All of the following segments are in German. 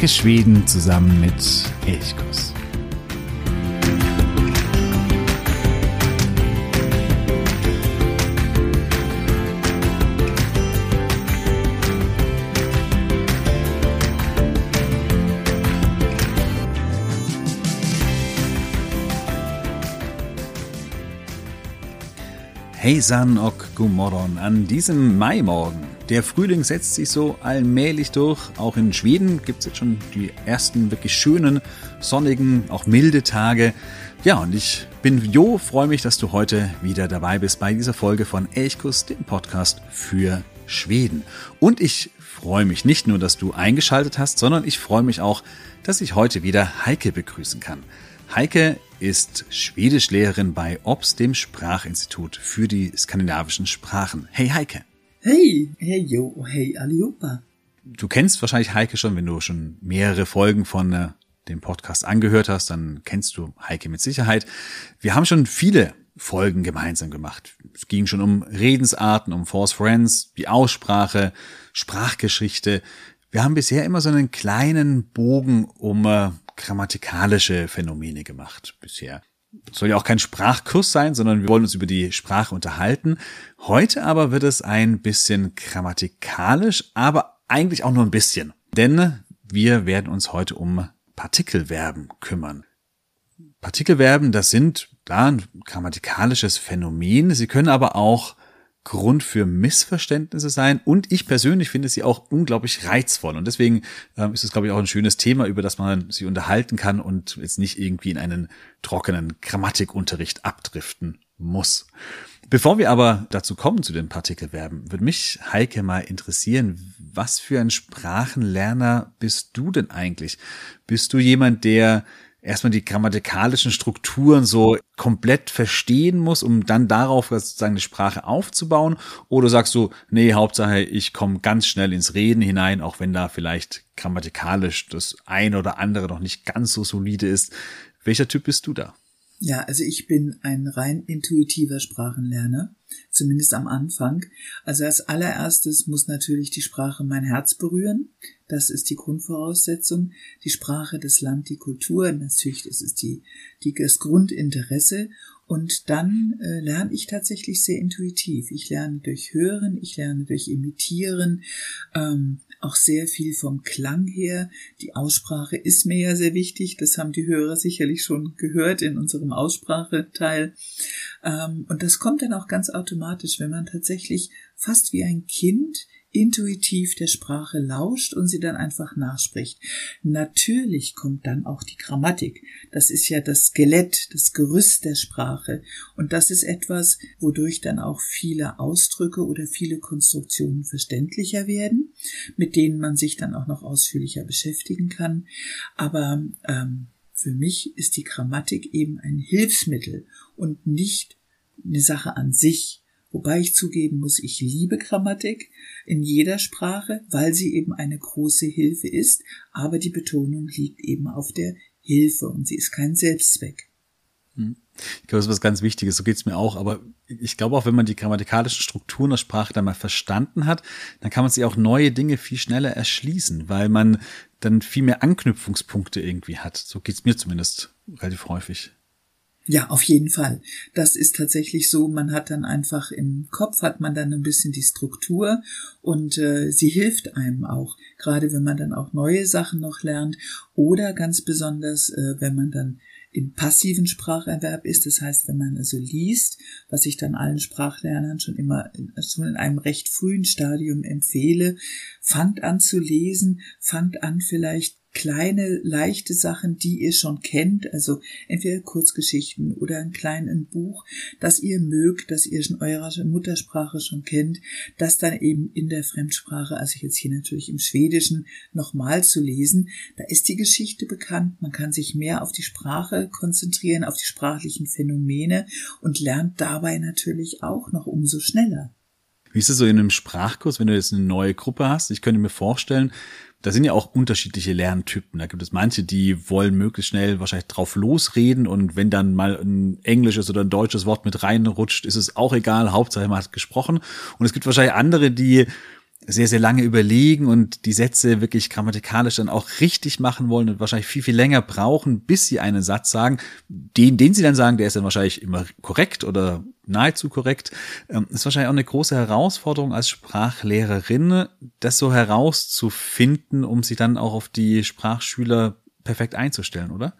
Entdecke Schweden zusammen mit Elchkuss. Hejsan och god morgon an diesem Maimorgen. Der Frühling setzt sich so allmählich durch. Auch in Schweden gibt es jetzt schon die ersten wirklich schönen, sonnigen, auch milde Tage. Ja, und ich bin Jo, freue mich, dass du heute wieder dabei bist bei dieser Folge von Elchkus, dem Podcast für Schweden. Und ich freue mich nicht nur, dass du eingeschaltet hast, sondern ich freue mich auch, dass ich heute wieder Heike begrüßen kann. Heike ist Schwedischlehrerin bei OBS, dem Sprachinstitut für die skandinavischen Sprachen. Hey Heike. Hey, hey Jo, hey allihopa. Du kennst wahrscheinlich Heike schon, wenn du schon mehrere Folgen von äh, dem Podcast angehört hast, dann kennst du Heike mit Sicherheit. Wir haben schon viele Folgen gemeinsam gemacht. Es ging schon um Redensarten, um Force Friends, die Aussprache, Sprachgeschichte. Wir haben bisher immer so einen kleinen Bogen um äh, grammatikalische Phänomene gemacht bisher. Soll ja auch kein Sprachkurs sein, sondern wir wollen uns über die Sprache unterhalten. Heute aber wird es ein bisschen grammatikalisch, aber eigentlich auch nur ein bisschen. Denn wir werden uns heute um Partikelverben kümmern. Partikelverben, das sind da ein grammatikalisches Phänomen. Sie können aber auch Grund für Missverständnisse sein und ich persönlich finde sie auch unglaublich reizvoll und deswegen ähm, ist es glaube ich auch ein schönes Thema, über das man sich unterhalten kann und jetzt nicht irgendwie in einen trockenen Grammatikunterricht abdriften muss. Bevor wir aber dazu kommen zu den Partikelverben, würde mich Heike mal interessieren, was für ein Sprachenlerner bist du denn eigentlich? Bist du jemand, der erstmal die grammatikalischen Strukturen so komplett verstehen muss, um dann darauf sozusagen eine Sprache aufzubauen? Oder sagst du, nee, Hauptsache, ich komme ganz schnell ins Reden hinein, auch wenn da vielleicht grammatikalisch das ein oder andere noch nicht ganz so solide ist. Welcher Typ bist du da? Ja, also ich bin ein rein intuitiver Sprachenlerner, zumindest am Anfang. Also als allererstes muss natürlich die Sprache mein Herz berühren. Das ist die Grundvoraussetzung. Die Sprache, das Land, die Kultur, natürlich das ist die, die, das Grundinteresse. Und dann äh, lerne ich tatsächlich sehr intuitiv. Ich lerne durch Hören, ich lerne durch Imitieren, ähm, auch sehr viel vom Klang her. Die Aussprache ist mir ja sehr wichtig. Das haben die Hörer sicherlich schon gehört in unserem Ausspracheteil. Ähm, und das kommt dann auch ganz automatisch, wenn man tatsächlich fast wie ein Kind intuitiv der Sprache lauscht und sie dann einfach nachspricht. Natürlich kommt dann auch die Grammatik. Das ist ja das Skelett, das Gerüst der Sprache. Und das ist etwas, wodurch dann auch viele Ausdrücke oder viele Konstruktionen verständlicher werden, mit denen man sich dann auch noch ausführlicher beschäftigen kann. Aber ähm, für mich ist die Grammatik eben ein Hilfsmittel und nicht eine Sache an sich. Wobei ich zugeben muss, ich liebe Grammatik in jeder Sprache, weil sie eben eine große Hilfe ist, aber die Betonung liegt eben auf der Hilfe und sie ist kein Selbstzweck. Hm. Ich glaube, das ist was ganz Wichtiges, so geht's mir auch. Aber ich glaube auch, wenn man die grammatikalischen Strukturen der Sprache dann mal verstanden hat, dann kann man sich auch neue Dinge viel schneller erschließen, weil man dann viel mehr Anknüpfungspunkte irgendwie hat. So geht's mir zumindest relativ häufig. Ja, auf jeden Fall. Das ist tatsächlich so. Man hat dann einfach im Kopf hat man dann ein bisschen die Struktur und äh, sie hilft einem auch, gerade wenn man dann auch neue Sachen noch lernt oder ganz besonders, äh, wenn man dann im passiven Spracherwerb ist. Das heißt, wenn man also liest, was ich dann allen Sprachlernern schon immer schon in einem recht frühen Stadium empfehle, fangt an zu lesen, fangt an vielleicht kleine, leichte Sachen, die ihr schon kennt, also entweder Kurzgeschichten oder ein kleines Buch, das ihr mögt, das ihr in eurer Muttersprache schon kennt, das dann eben in der Fremdsprache, also jetzt hier natürlich im Schwedischen, nochmal zu lesen. Da ist die Geschichte bekannt, man kann sich mehr auf die Sprache konzentrieren, auf die sprachlichen Phänomene und lernt dabei natürlich auch noch umso schneller. Wie ist es so in einem Sprachkurs, wenn du jetzt eine neue Gruppe hast? Ich könnte mir vorstellen, da sind ja auch unterschiedliche Lerntypen. Da gibt es manche, die wollen möglichst schnell wahrscheinlich drauf losreden und wenn dann mal ein englisches oder ein deutsches Wort mit reinrutscht, ist es auch egal. Hauptsache man hat gesprochen. Und es gibt wahrscheinlich andere, die sehr, sehr lange überlegen und die Sätze wirklich grammatikalisch dann auch richtig machen wollen und wahrscheinlich viel, viel länger brauchen, bis sie einen Satz sagen. Den, den sie dann sagen, der ist dann wahrscheinlich immer korrekt oder nahezu korrekt. Ähm, ist wahrscheinlich auch eine große Herausforderung als Sprachlehrerin, das so herauszufinden, um sich dann auch auf die Sprachschüler perfekt einzustellen, oder?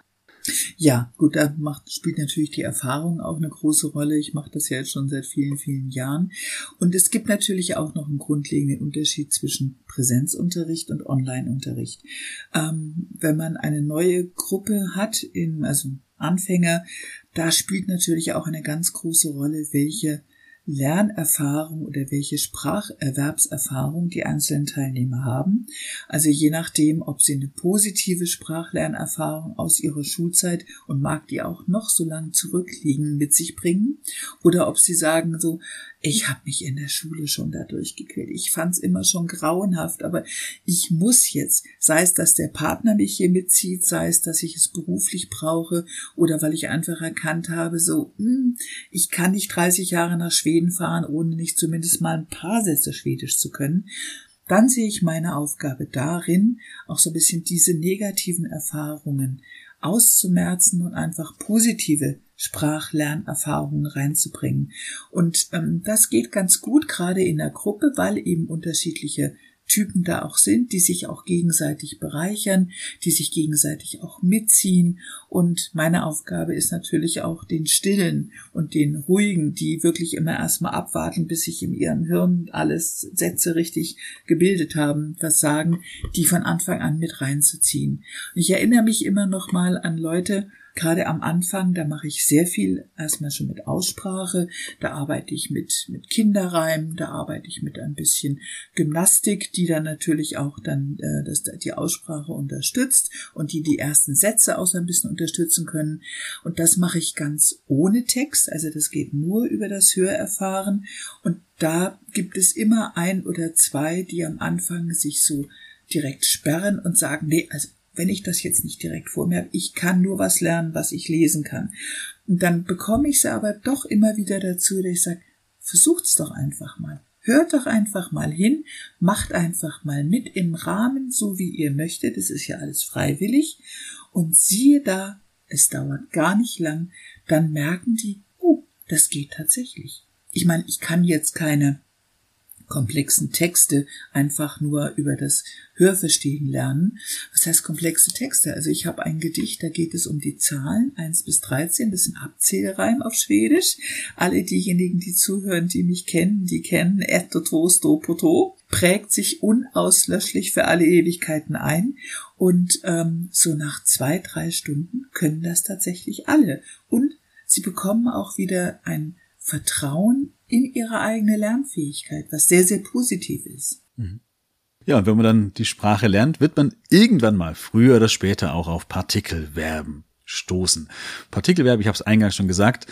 Ja, gut, da macht, spielt natürlich die Erfahrung auch eine große Rolle. Ich mache das ja jetzt schon seit vielen, vielen Jahren. Und es gibt natürlich auch noch einen grundlegenden Unterschied zwischen Präsenzunterricht und Onlineunterricht. Ähm, wenn man eine neue Gruppe hat, in, also Anfänger, da spielt natürlich auch eine ganz große Rolle, welche Lernerfahrung oder welche Spracherwerbserfahrung die einzelnen Teilnehmer haben. Also je nachdem, ob sie eine positive Sprachlernerfahrung aus ihrer Schulzeit und mag die auch noch so lang zurückliegen mit sich bringen oder ob sie sagen so, ich habe mich in der Schule schon dadurch gequält. Ich fand es immer schon grauenhaft, aber ich muss jetzt, sei es, dass der Partner mich hier mitzieht, sei es, dass ich es beruflich brauche oder weil ich einfach erkannt habe, so, mh, hm, ich kann nicht 30 Jahre nach Schweden fahren, ohne nicht zumindest mal ein paar Sätze Schwedisch zu können dann sehe ich meine Aufgabe darin, auch so ein bisschen diese negativen Erfahrungen auszumerzen und einfach positive Sprachlernerfahrungen reinzubringen. Und ähm, das geht ganz gut, gerade in der Gruppe, weil eben unterschiedliche Typen da auch sind, die sich auch gegenseitig bereichern, die sich gegenseitig auch mitziehen. Und meine Aufgabe ist natürlich auch den Stillen und den Ruhigen, die wirklich immer erstmal abwarten, bis sich in ihrem Hirn alles Sätze richtig gebildet haben, was sagen, die von Anfang an mit reinzuziehen. Und ich erinnere mich immer noch mal an Leute, Gerade am Anfang, da mache ich sehr viel erstmal schon mit Aussprache, da arbeite ich mit, mit Kinderreimen, da arbeite ich mit ein bisschen Gymnastik, die dann natürlich auch dann äh, das, die Aussprache unterstützt und die die ersten Sätze auch so ein bisschen unterstützen können. Und das mache ich ganz ohne Text, also das geht nur über das Hörerfahren. Und da gibt es immer ein oder zwei, die am Anfang sich so direkt sperren und sagen, nee, also wenn ich das jetzt nicht direkt vor mir habe. Ich kann nur was lernen, was ich lesen kann. Und dann bekomme ich sie aber doch immer wieder dazu, dass ich sage, versucht's doch einfach mal. Hört doch einfach mal hin, macht einfach mal mit im Rahmen, so wie ihr möchtet. Es ist ja alles freiwillig. Und siehe da, es dauert gar nicht lang, dann merken die, oh, das geht tatsächlich. Ich meine, ich kann jetzt keine komplexen Texte einfach nur über das Hörverstehen lernen. Was heißt komplexe Texte? Also ich habe ein Gedicht, da geht es um die Zahlen 1 bis 13, das sind Abzählreim auf Schwedisch. Alle diejenigen, die zuhören, die mich kennen, die kennen poto, prägt sich unauslöschlich für alle Ewigkeiten ein. Und ähm, so nach zwei, drei Stunden können das tatsächlich alle. Und sie bekommen auch wieder ein Vertrauen in ihre eigene Lernfähigkeit, was sehr, sehr positiv ist. Mhm. Ja, und wenn man dann die Sprache lernt, wird man irgendwann mal früher oder später auch auf Partikelverben stoßen. Partikelverben, ich habe es eingangs schon gesagt,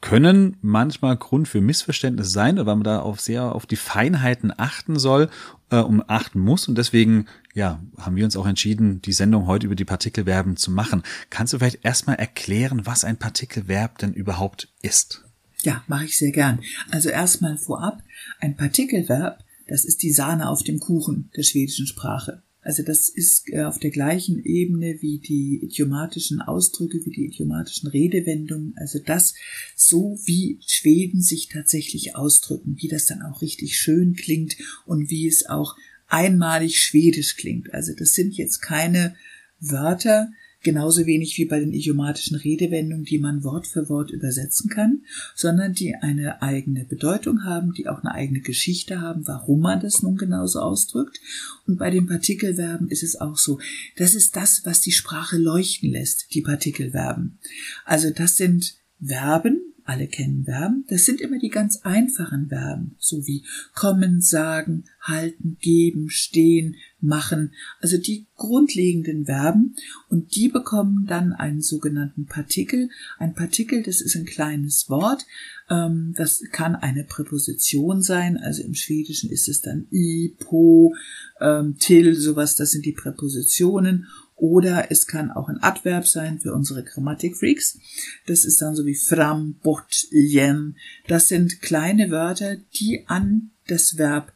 können manchmal Grund für Missverständnisse sein, weil man da auf sehr auf die Feinheiten achten soll, äh, um achten muss. Und deswegen, ja, haben wir uns auch entschieden, die Sendung heute über die Partikelverben zu machen. Kannst du vielleicht erstmal erklären, was ein Partikelverb denn überhaupt ist? Ja, mache ich sehr gern. Also erstmal vorab, ein Partikelverb, das ist die Sahne auf dem Kuchen der schwedischen Sprache. Also das ist äh, auf der gleichen Ebene wie die idiomatischen Ausdrücke, wie die idiomatischen Redewendungen. Also das so, wie Schweden sich tatsächlich ausdrücken, wie das dann auch richtig schön klingt und wie es auch einmalig schwedisch klingt. Also das sind jetzt keine Wörter, genauso wenig wie bei den idiomatischen Redewendungen, die man Wort für Wort übersetzen kann, sondern die eine eigene Bedeutung haben, die auch eine eigene Geschichte haben, warum man das nun genauso ausdrückt. Und bei den Partikelverben ist es auch so, das ist das, was die Sprache leuchten lässt, die Partikelverben. Also das sind Verben, alle kennen Verben, das sind immer die ganz einfachen Verben, so wie kommen, sagen, halten, geben, stehen, machen, also die grundlegenden Verben. Und die bekommen dann einen sogenannten Partikel. Ein Partikel, das ist ein kleines Wort, ähm, das kann eine Präposition sein, also im Schwedischen ist es dann i, po, ähm, till, sowas, das sind die Präpositionen oder es kann auch ein Adverb sein für unsere Grammatikfreaks. Das ist dann so wie fram, bort, jen. Das sind kleine Wörter, die an das Verb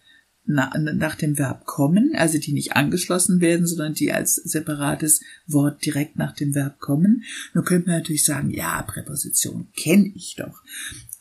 na, nach dem Verb kommen, also die nicht angeschlossen werden, sondern die als separates Wort direkt nach dem Verb kommen. Nun könnte man natürlich sagen, ja, Präposition kenne ich doch.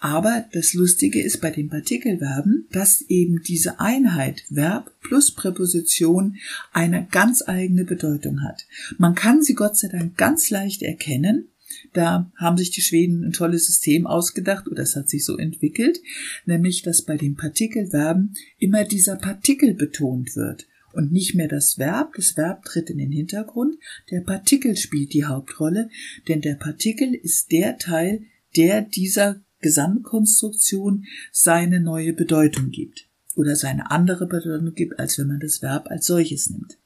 Aber das Lustige ist bei den Partikelverben, dass eben diese Einheit Verb plus Präposition eine ganz eigene Bedeutung hat. Man kann sie Gott sei Dank ganz leicht erkennen, da haben sich die Schweden ein tolles System ausgedacht oder es hat sich so entwickelt, nämlich dass bei den Partikelverben immer dieser Partikel betont wird und nicht mehr das Verb. Das Verb tritt in den Hintergrund, der Partikel spielt die Hauptrolle, denn der Partikel ist der Teil, der dieser Gesamtkonstruktion seine neue Bedeutung gibt oder seine andere Bedeutung gibt, als wenn man das Verb als solches nimmt.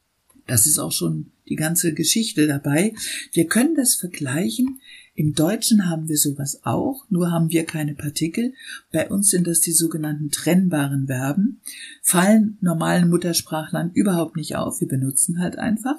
Das ist auch schon die ganze Geschichte dabei. Wir können das vergleichen. Im Deutschen haben wir sowas auch, nur haben wir keine Partikel. Bei uns sind das die sogenannten trennbaren Verben. Fallen normalen Muttersprachlern überhaupt nicht auf. Wir benutzen halt einfach.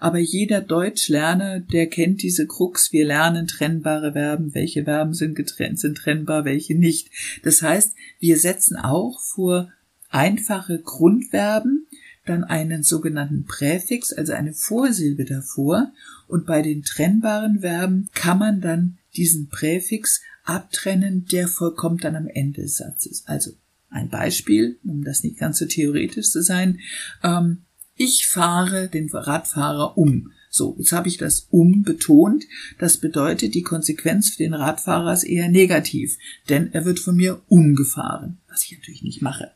Aber jeder Deutschlerner, der kennt diese Krux. Wir lernen trennbare Verben. Welche Verben sind getrennt, sind trennbar, welche nicht. Das heißt, wir setzen auch vor einfache Grundverben dann einen sogenannten Präfix, also eine Vorsilbe davor, und bei den trennbaren Verben kann man dann diesen Präfix abtrennen, der vollkommt dann am Ende des Satzes. Also ein Beispiel, um das nicht ganz so theoretisch zu sein. Ähm, ich fahre den Radfahrer um. So, jetzt habe ich das um betont. Das bedeutet, die Konsequenz für den Radfahrer ist eher negativ, denn er wird von mir umgefahren, was ich natürlich nicht mache.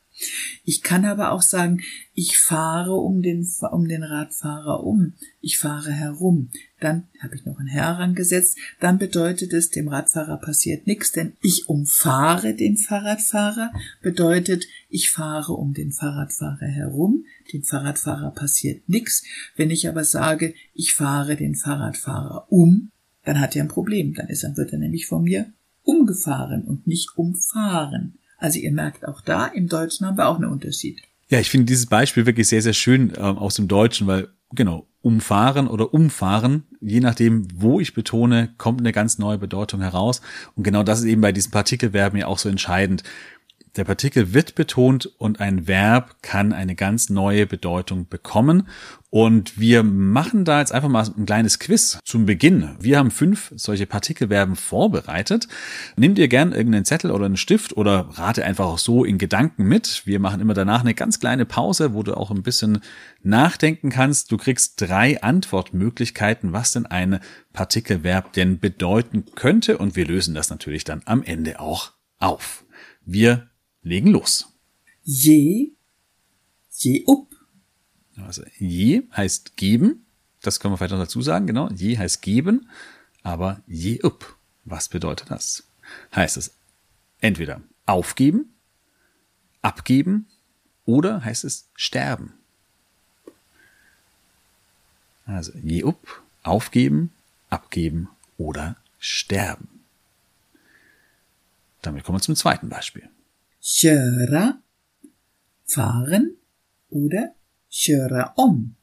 Ich kann aber auch sagen, ich fahre um den, um den Radfahrer um. Ich fahre herum. Dann habe ich noch ein Herr herangesetzt. Dann bedeutet es, dem Radfahrer passiert nichts, denn ich umfahre den Fahrradfahrer. Bedeutet, ich fahre um den Fahrradfahrer herum. Dem Fahrradfahrer passiert nichts. Wenn ich aber sage, ich fahre den Fahrradfahrer um, dann hat er ein Problem. Dann ist, dann wird er nämlich von mir umgefahren und nicht umfahren. Also ihr merkt auch da, im Deutschen haben wir auch einen Unterschied. Ja, ich finde dieses Beispiel wirklich sehr, sehr schön äh, aus dem Deutschen, weil genau, umfahren oder umfahren, je nachdem, wo ich betone, kommt eine ganz neue Bedeutung heraus. Und genau das ist eben bei diesen Partikelverben ja auch so entscheidend. Der Partikel wird betont und ein Verb kann eine ganz neue Bedeutung bekommen. Und wir machen da jetzt einfach mal ein kleines Quiz zum Beginn. Wir haben fünf solche Partikelverben vorbereitet. Nimm dir gern irgendeinen Zettel oder einen Stift oder rate einfach auch so in Gedanken mit. Wir machen immer danach eine ganz kleine Pause, wo du auch ein bisschen nachdenken kannst. Du kriegst drei Antwortmöglichkeiten, was denn ein Partikelverb denn bedeuten könnte. Und wir lösen das natürlich dann am Ende auch auf. Wir legen los. Je, je up. Also je heißt geben, das können wir vielleicht noch dazu sagen, genau. Je heißt geben, aber je up. Was bedeutet das? Heißt es entweder aufgeben, abgeben oder heißt es sterben? Also je up, aufgeben, abgeben oder sterben. Damit kommen wir zum zweiten Beispiel köra, fahren oder köra om.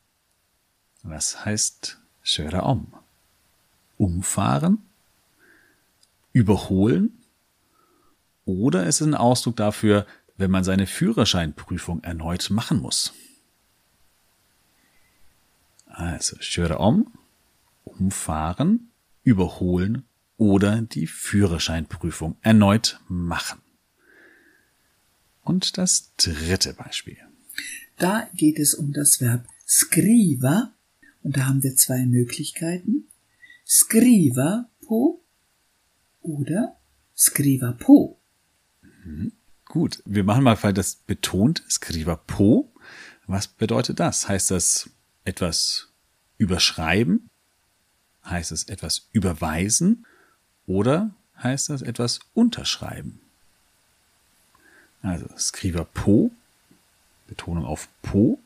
Was heißt köra om? Umfahren? Überholen? Oder ist es ein Ausdruck dafür, wenn man seine Führerscheinprüfung erneut machen muss? Also köra om, umfahren, überholen oder die Führerscheinprüfung erneut machen. Und das dritte Beispiel. Da geht es um das Verb skriva und da haben wir zwei Möglichkeiten. Skriva po oder skriva po. Mhm. Gut, wir machen mal weil das betont skriva po. Was bedeutet das? Heißt das etwas überschreiben? Heißt es etwas überweisen? Oder heißt das etwas unterschreiben? Also Skriver po, Betonung auf po,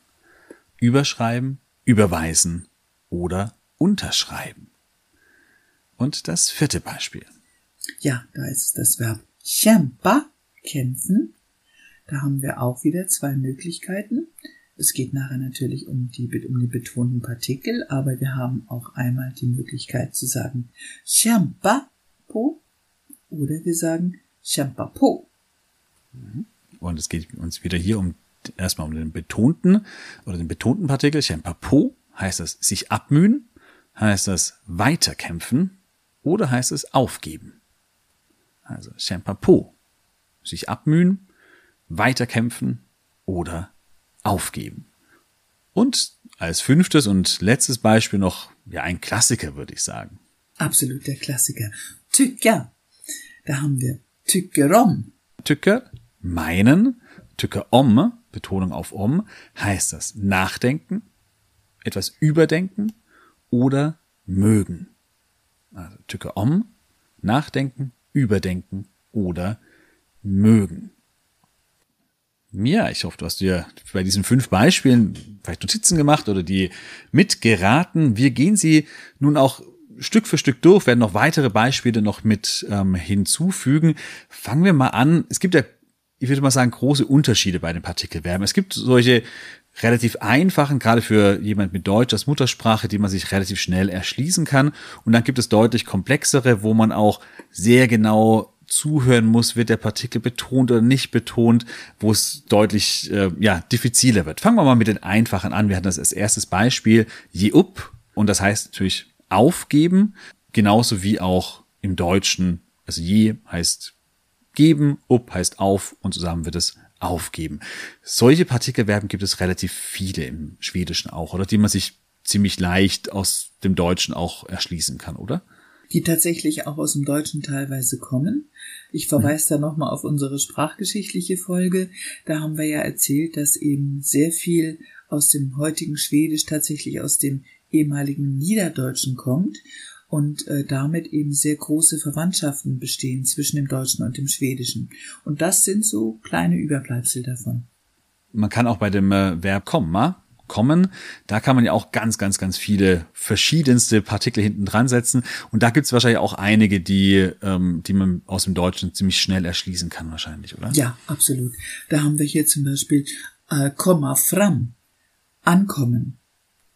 überschreiben, überweisen oder unterschreiben. Und das vierte Beispiel. Ja, da ist das Verb kämpa, kämpfen. Da haben wir auch wieder zwei Möglichkeiten. Es geht nachher natürlich um die, um die betonten Partikel, aber wir haben auch einmal die Möglichkeit zu sagen kämpa po oder wir sagen kämpa po. Und es geht uns wieder hier um erstmal um den betonten oder den betonten Partikel, Chempapo, heißt das sich abmühen, heißt das weiterkämpfen oder heißt es aufgeben. Also Chempapo, sich abmühen, weiterkämpfen oder aufgeben. Und als fünftes und letztes Beispiel noch ja ein Klassiker, würde ich sagen. Absolut der Klassiker. Tycker. Da haben wir tycker. Tycker, meinen, tycker om, Betonung auf om, heißt das nachdenken, etwas überdenken oder mögen. Also tycker om, nachdenken, überdenken oder mögen. Ja, ich hoffe, du hast dir bei diesen fünf Beispielen vielleicht Notizen gemacht oder die mitgeraten. Wir gehen sie nun auch Stück für Stück durch, werden noch weitere Beispiele noch mit ähm, hinzufügen. Fangen wir mal an. Es gibt ja, ich würde mal sagen, große Unterschiede bei den Partikelverben. Es gibt solche relativ einfachen, gerade für jemand mit Deutsch als Muttersprache, die man sich relativ schnell erschließen kann. Und dann gibt es deutlich komplexere, wo man auch sehr genau zuhören muss, wird der Partikel betont oder nicht betont, wo es deutlich äh, ja diffiziler wird. Fangen wir mal mit den einfachen an. Wir hatten das als erstes Beispiel je up und das heißt natürlich aufgeben, genauso wie auch im Deutschen. Also je heißt geben, up heißt auf und zusammen wird es aufgeben. Solche Partikelverben gibt es relativ viele im Schwedischen auch, oder die man sich ziemlich leicht aus dem Deutschen auch erschließen kann, oder? die tatsächlich auch aus dem Deutschen teilweise kommen. Ich verweise da nochmal auf unsere sprachgeschichtliche Folge. Da haben wir ja erzählt, dass eben sehr viel aus dem heutigen Schwedisch tatsächlich aus dem ehemaligen Niederdeutschen kommt und äh, damit eben sehr große Verwandtschaften bestehen zwischen dem Deutschen und dem Schwedischen. Und das sind so kleine Überbleibsel davon. Man kann auch bei dem äh, Verb komma kommen. Da kann man ja auch ganz, ganz, ganz viele verschiedenste Partikel hinten dran setzen. Und da gibt es wahrscheinlich auch einige, die, ähm, die man aus dem Deutschen ziemlich schnell erschließen kann, wahrscheinlich, oder? Ja, absolut. Da haben wir hier zum Beispiel äh, Komma fram, ankommen.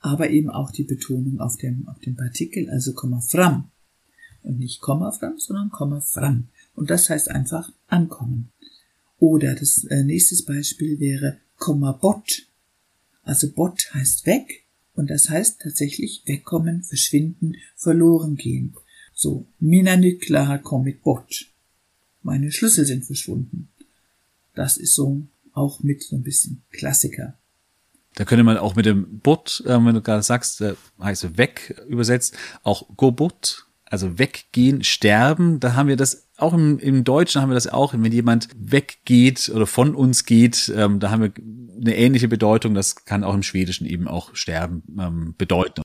Aber eben auch die Betonung auf dem, auf dem Partikel, also Komma fram. Und nicht Komma fram, sondern Komma fram. Und das heißt einfach ankommen. Oder das äh, nächste Beispiel wäre Komma bort also Bot heißt weg und das heißt tatsächlich wegkommen, verschwinden, verloren gehen. So, mina nycklar har kommit bort. Meine Schlüssel sind verschwunden. Das ist so auch mit so ein bisschen Klassiker. Da könnte man auch mit dem Bot, äh, wenn du gerade sagst, äh, heißt weg übersetzt, auch go bot also weggehen, sterben, da haben wir das auch im, im Deutschen haben wir das auch, wenn jemand weggeht oder von uns geht, ähm, da haben wir eine ähnliche Bedeutung. Das kann auch im Schwedischen eben auch sterben ähm, bedeuten.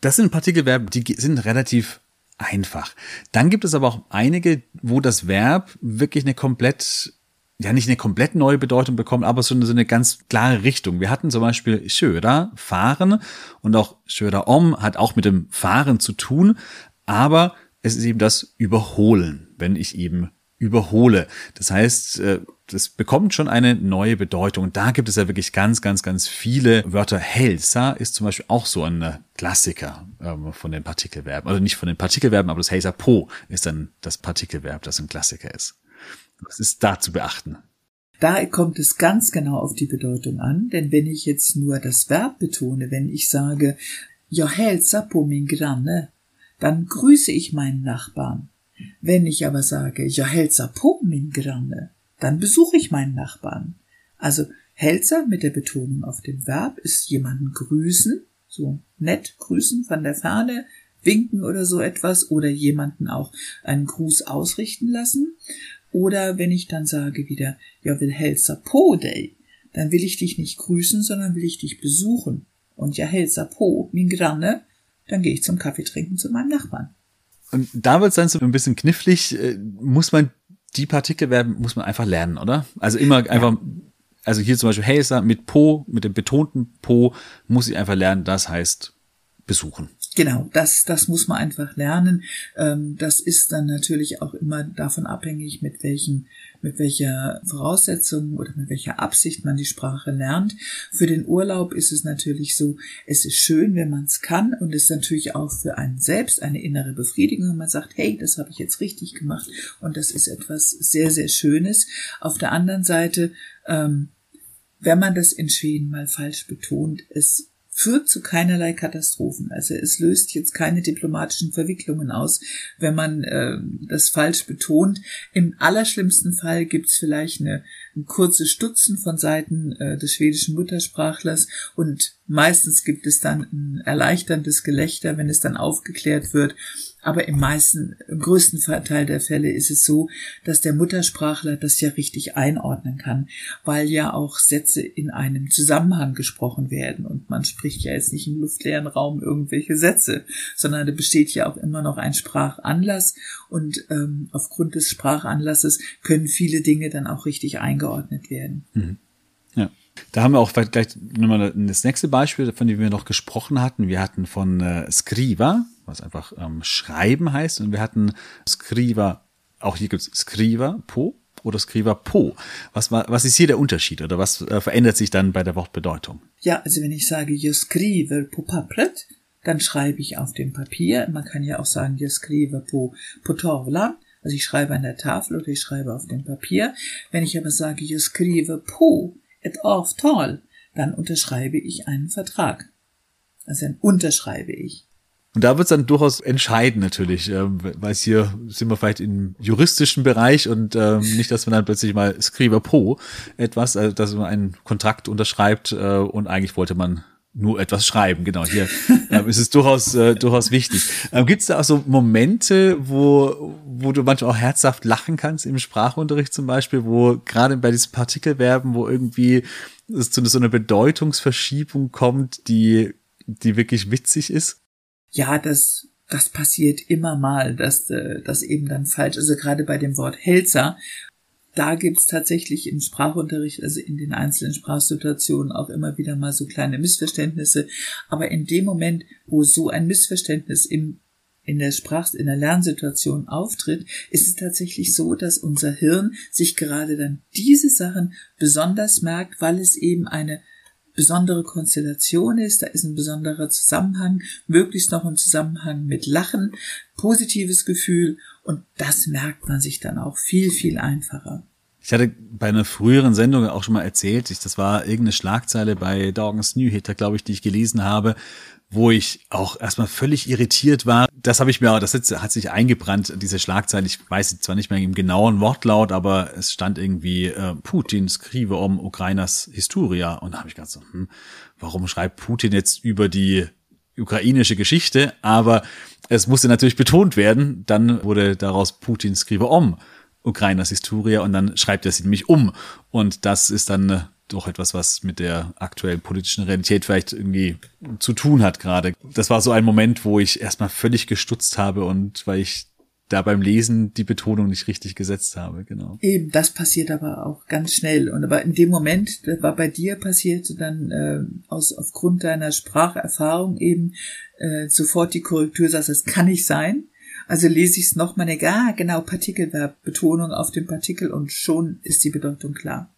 Das sind Partikelverben, die sind relativ einfach. Dann gibt es aber auch einige, wo das Verb wirklich eine komplett ja nicht eine komplett neue Bedeutung bekommt, aber so eine, so eine ganz klare Richtung. Wir hatten zum Beispiel Schöder, fahren und auch Schöder om hat auch mit dem Fahren zu tun, aber es ist eben das Überholen, wenn ich eben überhole. Das heißt, äh, das bekommt schon eine neue Bedeutung. Und da gibt es ja wirklich ganz, ganz, ganz viele Wörter. Helsa ist zum Beispiel auch so ein Klassiker ähm, von den Partikelverben. Also nicht von den Partikelverben, aber das Helsa po ist dann das Partikelverb, das ein Klassiker ist. Was ist da zu beachten? Da kommt es ganz genau auf die Bedeutung an, denn wenn ich jetzt nur das Verb betone, wenn ich sage, ja hälsa min granne, dann grüße ich meinen Nachbarn. Wenn ich aber sage, ja hälsa min granne, dann besuche ich meinen Nachbarn. Also hälsa mit der Betonung auf dem Verb ist jemanden grüßen, so nett grüßen von der Ferne, winken oder so etwas oder jemanden auch einen Gruß ausrichten lassen. Oder wenn ich dann sage wieder, ja will hälsa po day, dann will ich dich nicht grüßen, sondern will ich dich besuchen. Und ja hälsa po min granne dann gehe ich zum Kaffee trinken zu meinem Nachbarn. Und da wird es dann so ein bisschen knifflig. Äh, muss man die Partikel werden, muss man einfach lernen, oder? Also immer einfach, ja. also hier zum Beispiel Hazer mit Po, mit dem betonten Po, muss ich einfach lernen, das heißt besuchen. Genau, das, das muss man einfach lernen. Ähm, das ist dann natürlich auch immer davon abhängig, mit welchen, mit welcher Voraussetzung oder mit welcher Absicht man die Sprache lernt. Für den Urlaub ist es natürlich so, es ist schön, wenn man es kann und es ist natürlich auch für einen selbst eine innere Befriedigung, wenn man sagt, hey, das habe ich jetzt richtig gemacht und das ist etwas sehr, sehr Schönes. Auf der anderen Seite, ähm, wenn man das in Schweden mal falsch betont, es führt zu keinerlei Katastrophen. Also es löst jetzt keine diplomatischen Verwicklungen aus, wenn man äh, das falsch betont. Im allerschlimmsten Fall gibt's vielleicht eine, ein kurzes Stutzen von Seiten äh, des schwedischen Muttersprachlers und meistens gibt es dann ein erleichterndes Gelächter, wenn es dann aufgeklärt wird. Aber im meisten, im größten Teil der Fälle ist es so, dass der Muttersprachler das ja richtig einordnen kann, weil ja auch Sätze in einem Zusammenhang gesprochen werden und man spricht ja jetzt nicht im luftleeren Raum irgendwelche Sätze, sondern da besteht ja auch immer noch ein Sprachanlass und ähm, aufgrund des Sprachanlasses können viele Dinge dann auch richtig eingeordnet werden. Mhm. Da haben wir auch gleich nochmal das nächste Beispiel, von dem wir noch gesprochen hatten. Wir hatten von äh, Skriva, was einfach ähm, Schreiben heißt, und wir hatten Skriva, auch hier gibt's Skriva Po oder Skriva Po. Was, war, was ist hier der Unterschied oder was äh, verändert sich dann bei der Wortbedeutung? Ja, also wenn ich sage, jag skriver på pappret, dann schreibe ich auf dem Papier. Man kann ja auch sagen, jag skriver på, på tavlan. Also ich schreibe an der Tafel oder ich schreibe auf dem Papier. Wenn ich aber sage, jag skriver på et avtal, dann unterschreibe ich einen Vertrag. Also dann unterschreibe ich. Und da wird es dann durchaus entscheiden natürlich, ähm, weil hier sind wir vielleicht im juristischen Bereich und ähm, nicht, dass man dann plötzlich mal Skriver Pro etwas, also dass man einen Kontrakt unterschreibt äh, und eigentlich wollte man nur etwas schreiben. Genau, hier ähm, ist es durchaus, äh, durchaus wichtig. Ähm, Gibt es da auch so Momente, wo, wo du manchmal auch herzhaft lachen kannst im Sprachunterricht zum Beispiel, wo gerade bei diesen Partikelverben, wo irgendwie es zu so einer Bedeutungsverschiebung kommt, die, die wirklich witzig ist? Ja, das, das passiert immer mal, dass äh, das eben dann falsch, also gerade bei dem Wort Hälzer, da gibt's tatsächlich im Sprachunterricht, also in den einzelnen Sprachsituationen auch immer wieder mal so kleine Missverständnisse. Aber in dem Moment, wo so ein Missverständnis im, in der Sprach, in der Lernsituation auftritt, ist es tatsächlich so, dass unser Hirn sich gerade dann diese Sachen besonders merkt, weil es eben eine besondere Konstellation ist, da ist ein besonderer Zusammenhang, möglichst noch ein Zusammenhang mit Lachen, positives Gefühl und das merkt man sich dann auch viel, viel einfacher. Ich hatte bei einer früheren Sendung auch schon mal erzählt, ich, das war irgendeine Schlagzeile bei Dagens Nyheter, glaube ich, die ich gelesen habe, wo ich auch erstmal völlig irritiert war. Das habe ich mir, das hat sich eingebrannt, diese Schlagzeile. Ich weiß zwar nicht mehr im genauen Wortlaut, aber es stand irgendwie, äh, Putin skrive um Ukrainas Historia. Und da habe ich gedacht so, hm, warum schreibt Putin jetzt über die ukrainische Geschichte? Aber es musste natürlich betont werden. Dann wurde daraus Putin skrive um Ukrainas Historia und dann schreibt er sie nämlich um. Und das ist dann äh, doch etwas, was mit der aktuellen politischen Realität vielleicht irgendwie zu tun hat gerade. Das war so ein Moment, wo ich erstmal völlig gestutzt habe und weil ich da beim Lesen die Betonung nicht richtig gesetzt habe, genau. Eben, das passiert aber auch ganz schnell. Und aber in dem Moment, das war bei dir passiert, dann äh, aus aufgrund deiner Spracherfahrung eben äh, sofort die Korrektur, sagst, das kann nicht sein. Also lese ich es nochmal, ah, genau, Partikelverb, Betonung auf dem Partikel und schon ist die Bedeutung klar.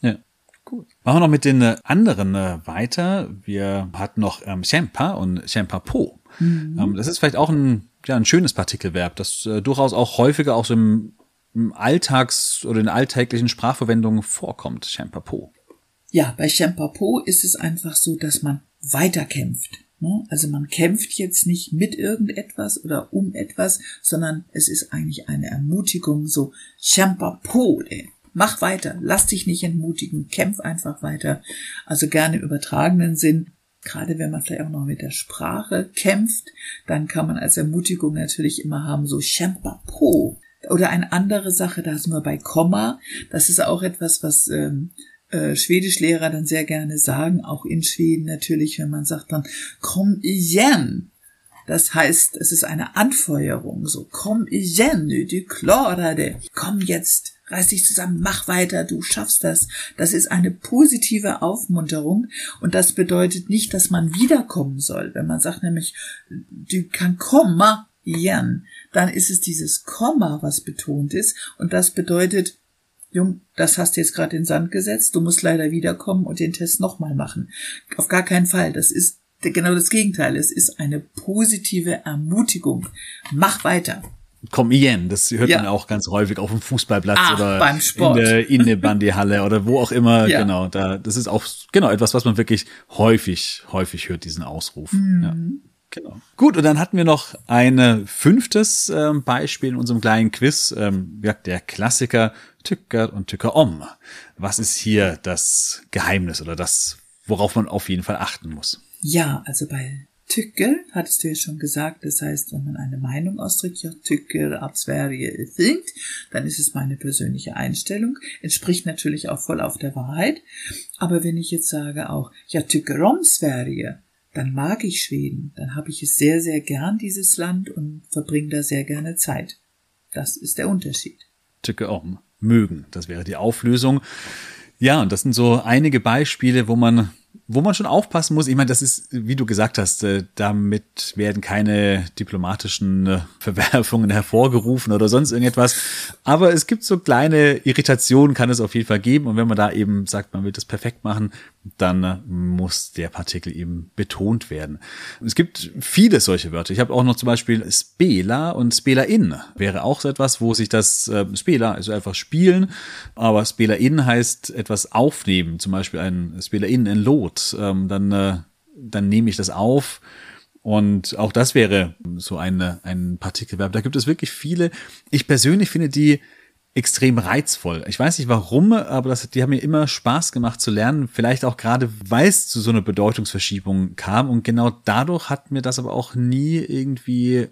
Ja. Gut. Machen wir noch mit den äh, anderen äh, weiter. Wir hatten noch ähm, Champa und Champa Po. Mhm. Ähm, das ist vielleicht auch ein, ja, ein schönes Partikelverb, das äh, durchaus auch häufiger auch so im, im Alltags- oder in alltäglichen Sprachverwendungen vorkommt. Champa Po. Ja, bei Champa Po ist es einfach so, dass man weiterkämpft. Ne? Also man kämpft jetzt nicht mit irgendetwas oder um etwas, sondern es ist eigentlich eine Ermutigung, so Champa Po, mach weiter, lass dich nicht entmutigen, kämpf einfach weiter. Also gerne im übertragenen Sinn. Gerade wenn man vielleicht auch noch mit der Sprache kämpft, dann kann man als Ermutigung natürlich immer haben, so Champapo. Oder eine andere Sache, da sind wir bei Komma. Das ist auch etwas, was ähm, äh, Schwedischlehrer dann sehr gerne sagen, auch in Schweden natürlich, wenn man sagt dann, komm igen. Das heißt, es ist eine Anfeuerung, so, komm igen, du klarer det. Komm jetzt, reiß dich zusammen, mach weiter, du schaffst das. Das ist eine positive Aufmunterung und das bedeutet nicht, dass man wiederkommen soll. Wenn man sagt nämlich, du kann komma igen, dann ist es dieses Komma, was betont ist und das bedeutet, Jung, das hast du jetzt gerade in Sand gesetzt, du musst leider wiederkommen und den Test nochmal machen. Auf gar keinen Fall. Das ist genau das Gegenteil. Es ist eine positive Ermutigung. Mach weiter. Komm igen, das hört ja. man auch ganz häufig auf dem Fußballplatz Ach, oder in der Innebandyhalle oder wo auch immer. Ja. Genau, da das ist auch genau etwas, was man wirklich häufig häufig hört diesen Ausruf. Mhm. Ja. Genau. Gut, und dann hatten wir noch ein fünftes ähm, Beispiel in unserem kleinen Quiz, ähm, ja, der Klassiker Tücker und Tücker om. Was ist hier das Geheimnis oder das, worauf man auf jeden Fall achten muss? Ja, also bei Tycker, hattest du ja schon gesagt, das heißt, wenn man eine Meinung ausdrückt, ja, Tycker ab Sverige fint, dann ist es meine persönliche Einstellung, entspricht natürlich auch voll auf der Wahrheit. Aber wenn ich jetzt sage auch, ja, Tycker om Sverige, dann mag ich Schweden, dann habe ich es sehr, sehr gern, dieses Land, und verbringe da sehr gerne Zeit. Das ist der Unterschied. Tücke om. Mögen. Das wäre die Auflösung. Ja, und das sind so einige Beispiele, wo man wo man schon aufpassen muss, ich meine, das ist, wie du gesagt hast, äh, damit werden keine diplomatischen äh, Verwerfungen hervorgerufen oder sonst irgendetwas. Aber es gibt so kleine Irritationen, kann es auf jeden Fall geben. Und wenn man da eben sagt, man will das perfekt machen, dann äh, muss der Partikel eben betont werden. Es gibt viele solche Wörter. Ich habe auch noch zum Beispiel Spela und Spela in wäre auch so etwas, wo sich das Spela, also einfach spielen, aber Spela in heißt etwas aufnehmen, zum Beispiel ein Spela in, ein Lot. Ähm, dann, äh, dann nehme ich das auf. Und auch das wäre so eine, ein Partikelverb. Da gibt es wirklich viele. Ich persönlich finde die extrem reizvoll. Ich weiß nicht warum, aber das, die haben mir immer Spaß gemacht zu lernen. Vielleicht auch gerade, weil es zu so einer Bedeutungsverschiebung kam. Und genau dadurch hat mir das aber auch nie irgendwie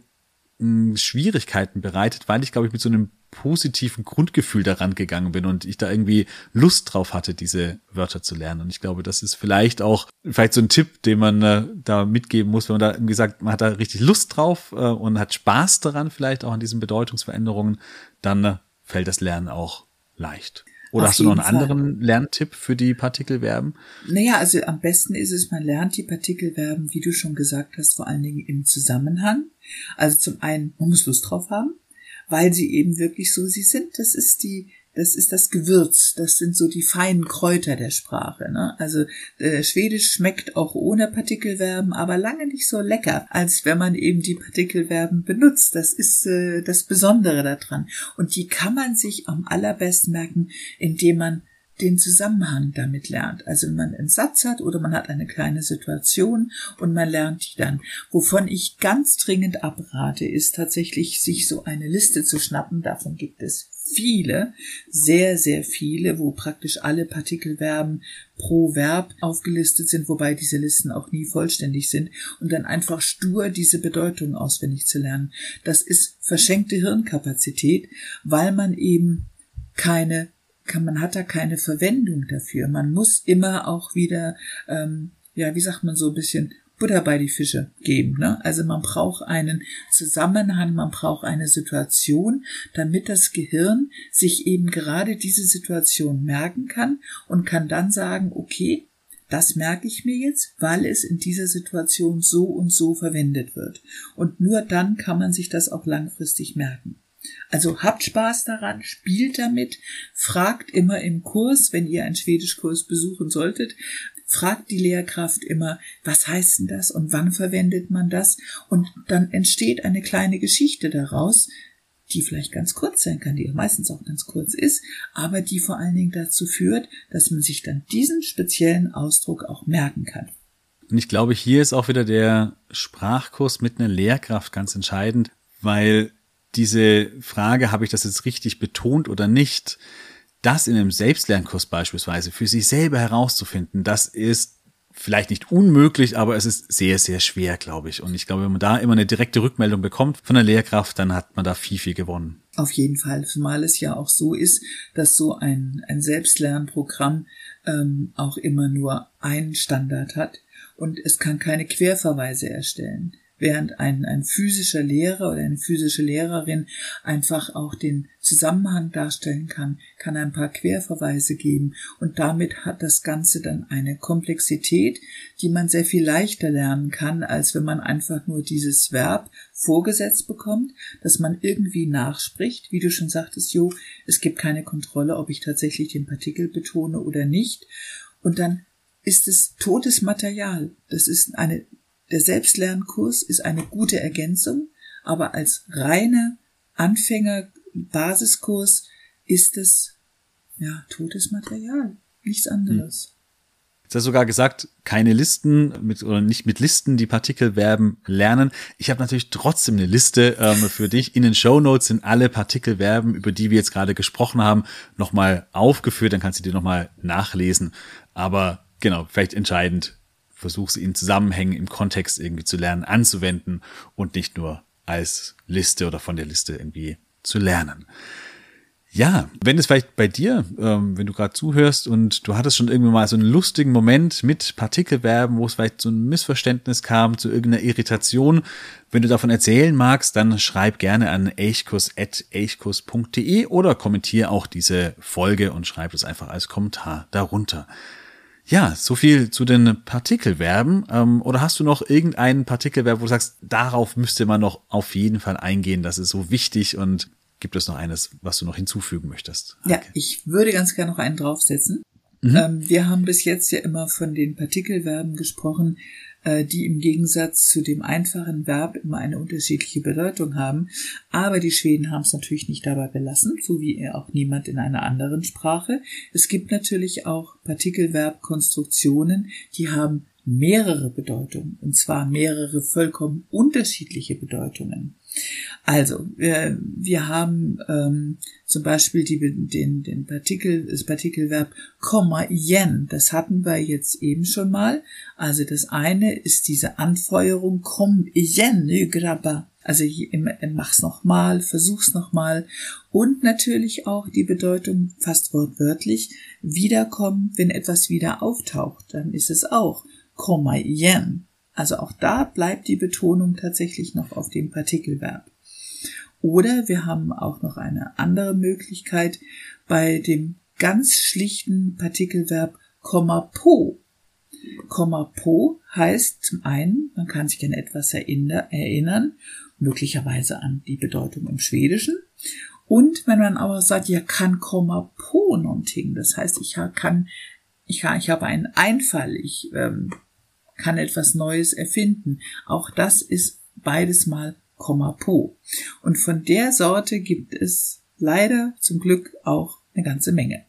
mh, Schwierigkeiten bereitet, weil ich, glaube ich, mit so einem positiven Grundgefühl daran gegangen bin und ich da irgendwie Lust drauf hatte, diese Wörter zu lernen. Und ich glaube, das ist vielleicht auch vielleicht so ein Tipp, den man äh, da mitgeben muss, wenn man da irgendwie sagt, man hat da richtig Lust drauf äh, und hat Spaß daran, vielleicht auch an diesen Bedeutungsveränderungen, dann äh, fällt das Lernen auch leicht. Oder Auf hast du noch einen Fall. anderen Lerntipp für die Partikelverben? Naja, also am besten ist es, man lernt die Partikelverben, wie du schon gesagt hast, vor allen Dingen im Zusammenhang. Also zum einen, man muss Lust drauf haben, weil sie eben wirklich so sie sind. Das ist die, das ist das Gewürz, das sind so die feinen Kräuter der Sprache. Ne? Also äh, Schwedisch schmeckt auch ohne Partikelverben, aber lange nicht so lecker, als wenn man eben die Partikelverben benutzt. Das ist äh, das Besondere daran. Und die kann man sich am allerbesten merken, indem man den Zusammenhang damit lernt. Also wenn man einen Satz hat oder man hat eine kleine Situation und man lernt die dann. Wovon ich ganz dringend abrate, ist tatsächlich, sich so eine Liste zu schnappen. Davon gibt es viele, sehr, sehr viele, wo praktisch alle Partikelverben pro Verb aufgelistet sind, wobei diese Listen auch nie vollständig sind, und dann einfach stur diese Bedeutung auswendig zu lernen. Das ist verschenkte Hirnkapazität, weil man eben keine kann, man hat da keine Verwendung dafür. Man muss immer auch wieder, ähm, ja, wie sagt man so ein bisschen Butter bei die Fische geben. Ne? Also man braucht einen Zusammenhang, man braucht eine Situation, damit das Gehirn sich eben gerade diese Situation merken kann und kann dann sagen, okay, das merke ich mir jetzt, weil es in dieser Situation so und so verwendet wird. Und nur dann kann man sich das auch langfristig merken. Also habt Spaß daran, spielt damit, fragt immer im Kurs, wenn ihr einen Schwedischkurs besuchen solltet, fragt die Lehrkraft immer, was heißt denn das und wann verwendet man das? Und dann entsteht eine kleine Geschichte daraus, die vielleicht ganz kurz sein kann, die meistens auch ganz kurz ist, aber die vor allen Dingen dazu führt, dass man sich dann diesen speziellen Ausdruck auch merken kann. Und ich glaube, hier ist auch wieder der Sprachkurs mit einer Lehrkraft ganz entscheidend, weil diese Frage, habe ich das jetzt richtig betont oder nicht, das in einem Selbstlernkurs beispielsweise für sich selber herauszufinden, das ist vielleicht nicht unmöglich, aber es ist sehr, sehr schwer, glaube ich. Und ich glaube, wenn man da immer eine direkte Rückmeldung bekommt von der Lehrkraft, dann hat man da viel, viel gewonnen. Auf jeden Fall, zumal es ja auch so ist, dass so ein, ein Selbstlernprogramm ähm, auch immer nur einen Standard hat und es kann keine Querverweise erstellen während ein, ein physischer Lehrer oder eine physische Lehrerin einfach auch den Zusammenhang darstellen kann, kann ein paar Querverweise geben. Und damit hat das Ganze dann eine Komplexität, die man sehr viel leichter lernen kann, als wenn man einfach nur dieses Verb vorgesetzt bekommt, dass man irgendwie nachspricht, wie du schon sagtest, Jo, es gibt keine Kontrolle, ob ich tatsächlich den Partikel betone oder nicht. Und dann ist es totes Material. Das ist eine der Selbstlernkurs ist eine gute Ergänzung, aber als reine Anfänger-Basiskurs ist es ja totes Material, nichts anderes. Hm. Hast du sogar gesagt, keine Listen mit oder nicht mit Listen die Partikelverben lernen. Ich habe natürlich trotzdem eine Liste ähm, für dich. In den Show Notes sind alle Partikelverben, über die wir jetzt gerade gesprochen haben, nochmal aufgeführt. Dann kannst du dir nochmal nachlesen. Aber genau, vielleicht entscheidend, versuch sie in Zusammenhängen, im Kontext irgendwie zu lernen, anzuwenden und nicht nur als Liste oder von der Liste irgendwie zu lernen. Ja, wenn es vielleicht bei dir, ähm, wenn du gerade zuhörst und du hattest schon irgendwie mal so einen lustigen Moment mit Partikelverben, wo es vielleicht so ein Missverständnis kam, zu irgendeiner Irritation, wenn du davon erzählen magst, dann schreib gerne an elchkurs.elchkurs.de oder kommentier auch diese Folge und schreib es einfach als Kommentar darunter. Ja, so viel zu den Partikelverben. Ähm, oder hast du noch irgendeinen Partikelverb, wo du sagst, darauf müsste man noch auf jeden Fall eingehen, das ist so wichtig und Gibt es noch eines, was du noch hinzufügen möchtest? Okay. Ja, ich würde ganz gerne noch einen draufsetzen. Mhm. Ähm, wir haben bis jetzt ja immer von den Partikelverben gesprochen, die im Gegensatz zu dem einfachen Verb immer eine unterschiedliche Bedeutung haben. Aber die Schweden haben es natürlich nicht dabei belassen, so wie auch niemand in einer anderen Sprache. Es gibt natürlich auch Partikelverbkonstruktionen, die haben mehrere Bedeutungen, und zwar mehrere vollkommen unterschiedliche Bedeutungen. Also, wir, wir haben ähm, zum Beispiel die, den, den Partikel, das Partikelverb komma yen. Das hatten wir jetzt eben schon mal. Also das eine ist diese Anfeuerung komm yen, grabba. Also mach's nochmal, versuch's nochmal. Und natürlich auch die Bedeutung fast wortwörtlich wiederkommen, wenn etwas wieder auftaucht. Dann ist es auch komma yen. Also auch da bleibt die Betonung tatsächlich noch auf dem Partikelverb. Oder wir haben auch noch eine andere Möglichkeit bei dem ganz schlichten Partikelverb Komma po. Komma po heißt zum einen, man kann sich an etwas erinnern, möglicherweise an die Bedeutung im Schwedischen. Und wenn man aber sagt, ja kann Komma po någonting, das heißt, ich kann, ich, ich habe einen Einfall, ich ähm, kann etwas Neues erfinden. Auch das ist beides mal Komma po. Und von der Sorte gibt es leider zum Glück auch eine ganze Menge.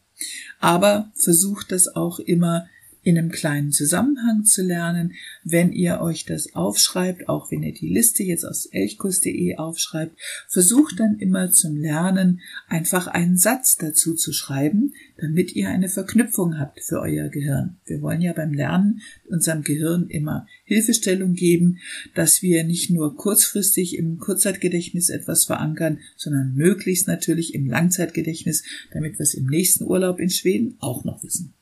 Aber versucht das auch immer in einem kleinen Zusammenhang zu lernen. Wenn ihr euch das aufschreibt, auch wenn ihr die Liste jetzt aus elchkurs.de aufschreibt, versucht dann immer zum Lernen einfach einen Satz dazu zu schreiben, damit ihr eine Verknüpfung habt für euer Gehirn. Wir wollen ja beim Lernen unserem Gehirn immer Hilfestellung geben, dass wir nicht nur kurzfristig im Kurzzeitgedächtnis etwas verankern, sondern möglichst natürlich im Langzeitgedächtnis, damit wir es im nächsten Urlaub in Schweden auch noch wissen.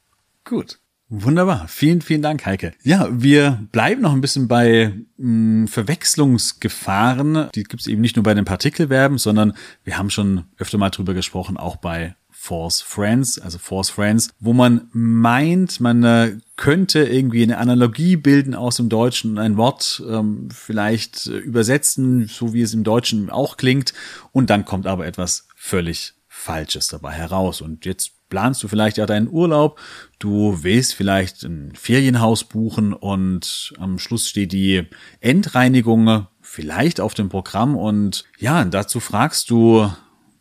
Gut. Wunderbar. Vielen, vielen Dank, Heike. Ja, wir bleiben noch ein bisschen bei mh, mm, Verwechslungsgefahren. Die gibt es eben nicht nur bei den Partikelverben, sondern wir haben schon öfter mal drüber gesprochen, auch bei Force Friends, also Force Friends, wo man meint, man äh, könnte irgendwie eine Analogie bilden aus dem Deutschen, ein Wort ähm, vielleicht äh, übersetzen, so wie es im Deutschen auch klingt, und dann kommt aber etwas völlig Falsches dabei heraus. Und jetzt planst du vielleicht ja deinen Urlaub, du willst vielleicht ein Ferienhaus buchen und am Schluss steht die Endreinigung vielleicht auf dem Programm und ja, dazu fragst du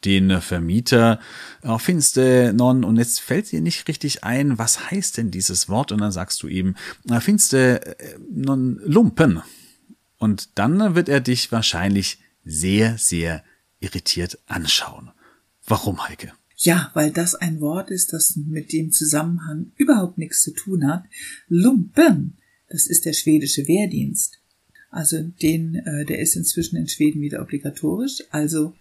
den Vermieter, oh, findest du non, und jetzt fällt dir nicht richtig ein, was heißt denn dieses Wort? Und dann sagst du ihm, findest du äh, non Lumpen? Und dann wird er dich wahrscheinlich sehr, sehr irritiert anschauen. Warum, Heike? Ja, weil das ein Wort ist, das mit dem Zusammenhang überhaupt nichts zu tun hat. Lumpen, das ist der schwedische Wehrdienst. Also den, äh, der ist inzwischen in Schweden wieder obligatorisch. Also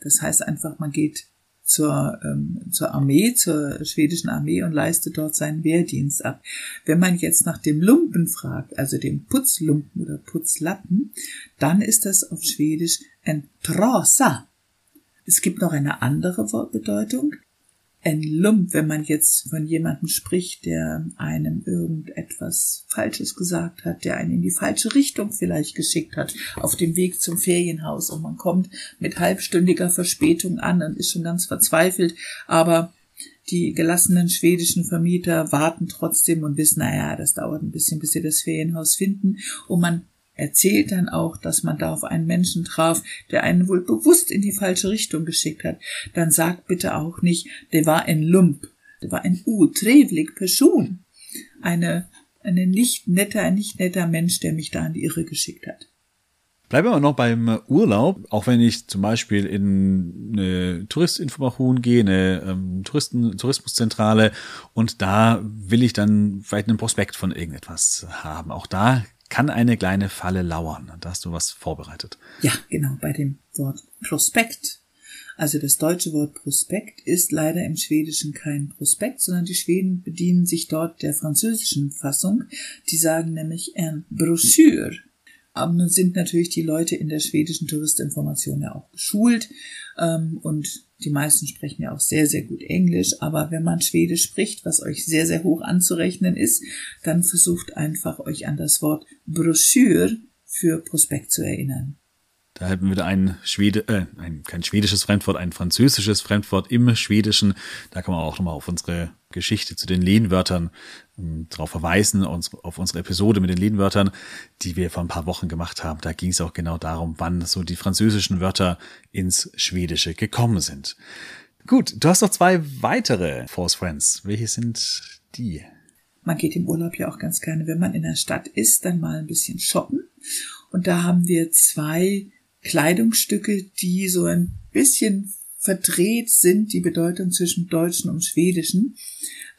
das heißt einfach, man geht zur, ähm, zur Armee, zur schwedischen Armee und leistet dort seinen Wehrdienst ab. Wenn man jetzt nach dem Lumpen fragt, also dem Putzlumpen oder Putzlappen, dann ist das auf Schwedisch ein Trasa. Es gibt noch eine andere Wortbedeutung. Ein Lump, wenn man jetzt von jemandem spricht, der einem irgendetwas Falsches gesagt hat, der einen in die falsche Richtung vielleicht geschickt hat, auf dem Weg zum Ferienhaus und man kommt mit halbstündiger Verspätung an und ist schon ganz verzweifelt, aber die gelassenen schwedischen Vermieter warten trotzdem und wissen, naja, das dauert ein bisschen, bis sie das Ferienhaus finden und man erzählt dann auch, dass man da auf einen Menschen traf, der einen wohl bewusst in die falsche Richtung geschickt hat, dann sagt bitte auch nicht, der war ein Lump, der war ein utrevlig Person. Eine, eine nicht netter, ein nicht netter Mensch, der mich da in die Irre geschickt hat. Bleiben wir noch beim Urlaub, auch wenn ich zum Beispiel in eine Touristinformation gehe, eine ähm, Touristen, Tourismuszentrale und da will ich dann vielleicht einen Prospekt von irgendetwas haben. Auch da kann eine kleine Falle lauern. Da hast du was vorbereitet. Ja, genau, bei dem Wort Prospekt. Also das deutsche Wort Prospekt ist leider im Schwedischen kein Prospekt, sondern die Schweden bedienen sich dort der französischen Fassung. Die sagen nämlich ein Broschüre. Aber nun sind natürlich die Leute in der schwedischen Touristinformation ja auch geschult ähm, und die meisten sprechen ja auch sehr, sehr gut Englisch. Aber wenn man Schwedisch spricht, was euch sehr, sehr hoch anzurechnen ist, dann versucht einfach euch an das Wort Broschüre für Prospekt zu erinnern. Da hätten wir ein Schwede, äh, ein, kein schwedisches Fremdwort, ein französisches Fremdwort im Schwedischen. Da kann man auch nochmal auf unsere Geschichte zu den Lehnwörtern ähm, darauf verweisen, uns, auf unsere Episode mit den Lehnwörtern, die wir vor ein paar Wochen gemacht haben. Da ging es auch genau darum, wann so die französischen Wörter ins Schwedische gekommen sind. Gut, du hast noch zwei weitere Force Friends. Welche sind die? Man geht im Urlaub ja auch ganz gerne, wenn man in der Stadt ist, dann mal ein bisschen shoppen. Und da haben wir zwei Kleidungsstücke, die so ein bisschen verdreht sind, die Bedeutung zwischen Deutschen und Schwedischen,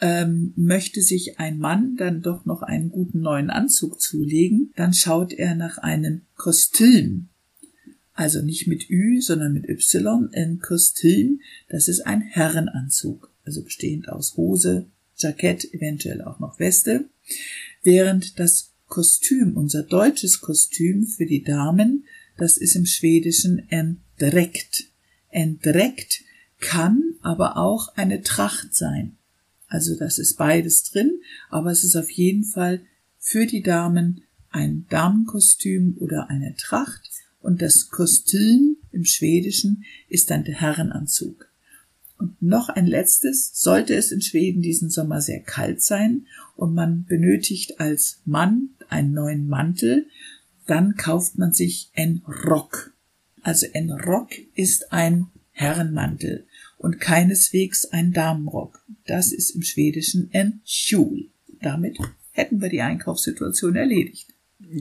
ähm, möchte sich ein Mann dann doch noch einen guten neuen Anzug zulegen, dann schaut er nach einem Kostüm. Also nicht mit Ü, sondern mit Y. Ein Kostüm, das ist ein Herrenanzug, also bestehend aus Hose, Jackett, eventuell auch noch Weste, während das Kostüm, unser deutsches Kostüm für die Damen, das ist im Schwedischen entdreckt. Entdreckt kann aber auch eine Tracht sein. Also das ist beides drin, aber es ist auf jeden Fall für die Damen ein Damenkostüm oder eine Tracht und das Kostüm im Schwedischen ist dann der Herrenanzug. Und noch ein letztes, sollte es in Schweden diesen Sommer sehr kalt sein und man benötigt als Mann einen neuen Mantel, dann kauft man sich en Rock. Also en Rock ist ein Herrenmantel und keineswegs ein Damenrock. Das ist im Schwedischen en Kjol. Damit hätten wir die Einkaufssituation erledigt.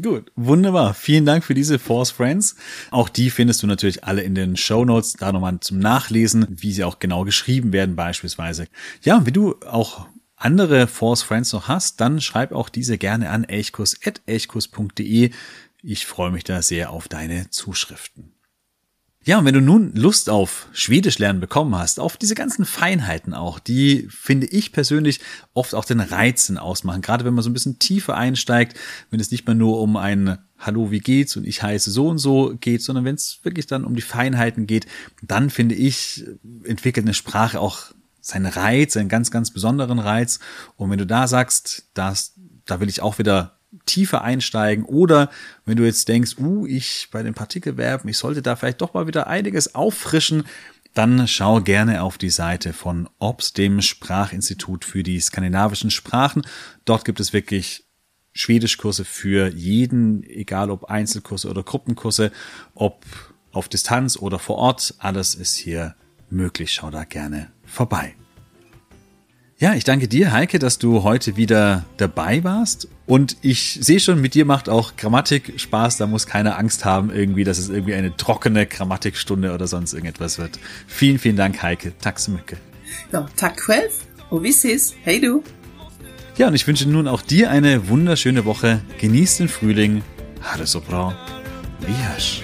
Gut, wunderbar. Vielen Dank für diese Force Friends. Auch die findest du natürlich alle in den Show Notes, da nochmal zum Nachlesen, wie sie auch genau geschrieben werden beispielsweise. Ja, wenn du auch andere Force Friends noch hast, dann schreib auch diese gerne an elchkus.elchkus.de. Ich freue mich da sehr auf deine Zuschriften. Ja, und wenn du nun Lust auf Schwedisch lernen bekommen hast, auf diese ganzen Feinheiten auch, die finde ich persönlich oft auch den Reizen ausmachen. Gerade wenn man so ein bisschen tiefer einsteigt, wenn es nicht mehr nur um ein Hallo, wie geht's und ich heiße so und so geht, sondern wenn es wirklich dann um die Feinheiten geht, dann finde ich, entwickelt eine Sprache auch seinen Reiz, einen ganz, ganz besonderen Reiz. Und wenn du da sagst, dass, da will ich auch wieder tiefer einsteigen oder wenn du jetzt denkst, uh, ich bei den Partikelverben, ich sollte da vielleicht doch mal wieder einiges auffrischen, dann schau gerne auf die Seite von OBS, dem Sprachinstitut für die skandinavischen Sprachen. Dort gibt es wirklich Schwedischkurse für jeden, egal ob Einzelkurse oder Gruppenkurse, ob auf Distanz oder vor Ort. Alles ist hier möglich. Schau da gerne vorbei. Ja, ich danke dir, Heike, dass du heute wieder dabei warst. Und ich sehe schon, mit dir macht auch Grammatik Spaß. Da muss keiner Angst haben, irgendwie, dass es irgendwie eine trockene Grammatikstunde oder sonst irgendetwas wird. Vielen, vielen Dank, Heike. Tack mycket. Ja, tack själv. Och vi ses. Hej du. Ja, und ich wünsche nun auch dir eine wunderschöne Woche. Genieß den Frühling. Ha det så bra. Vi hörs.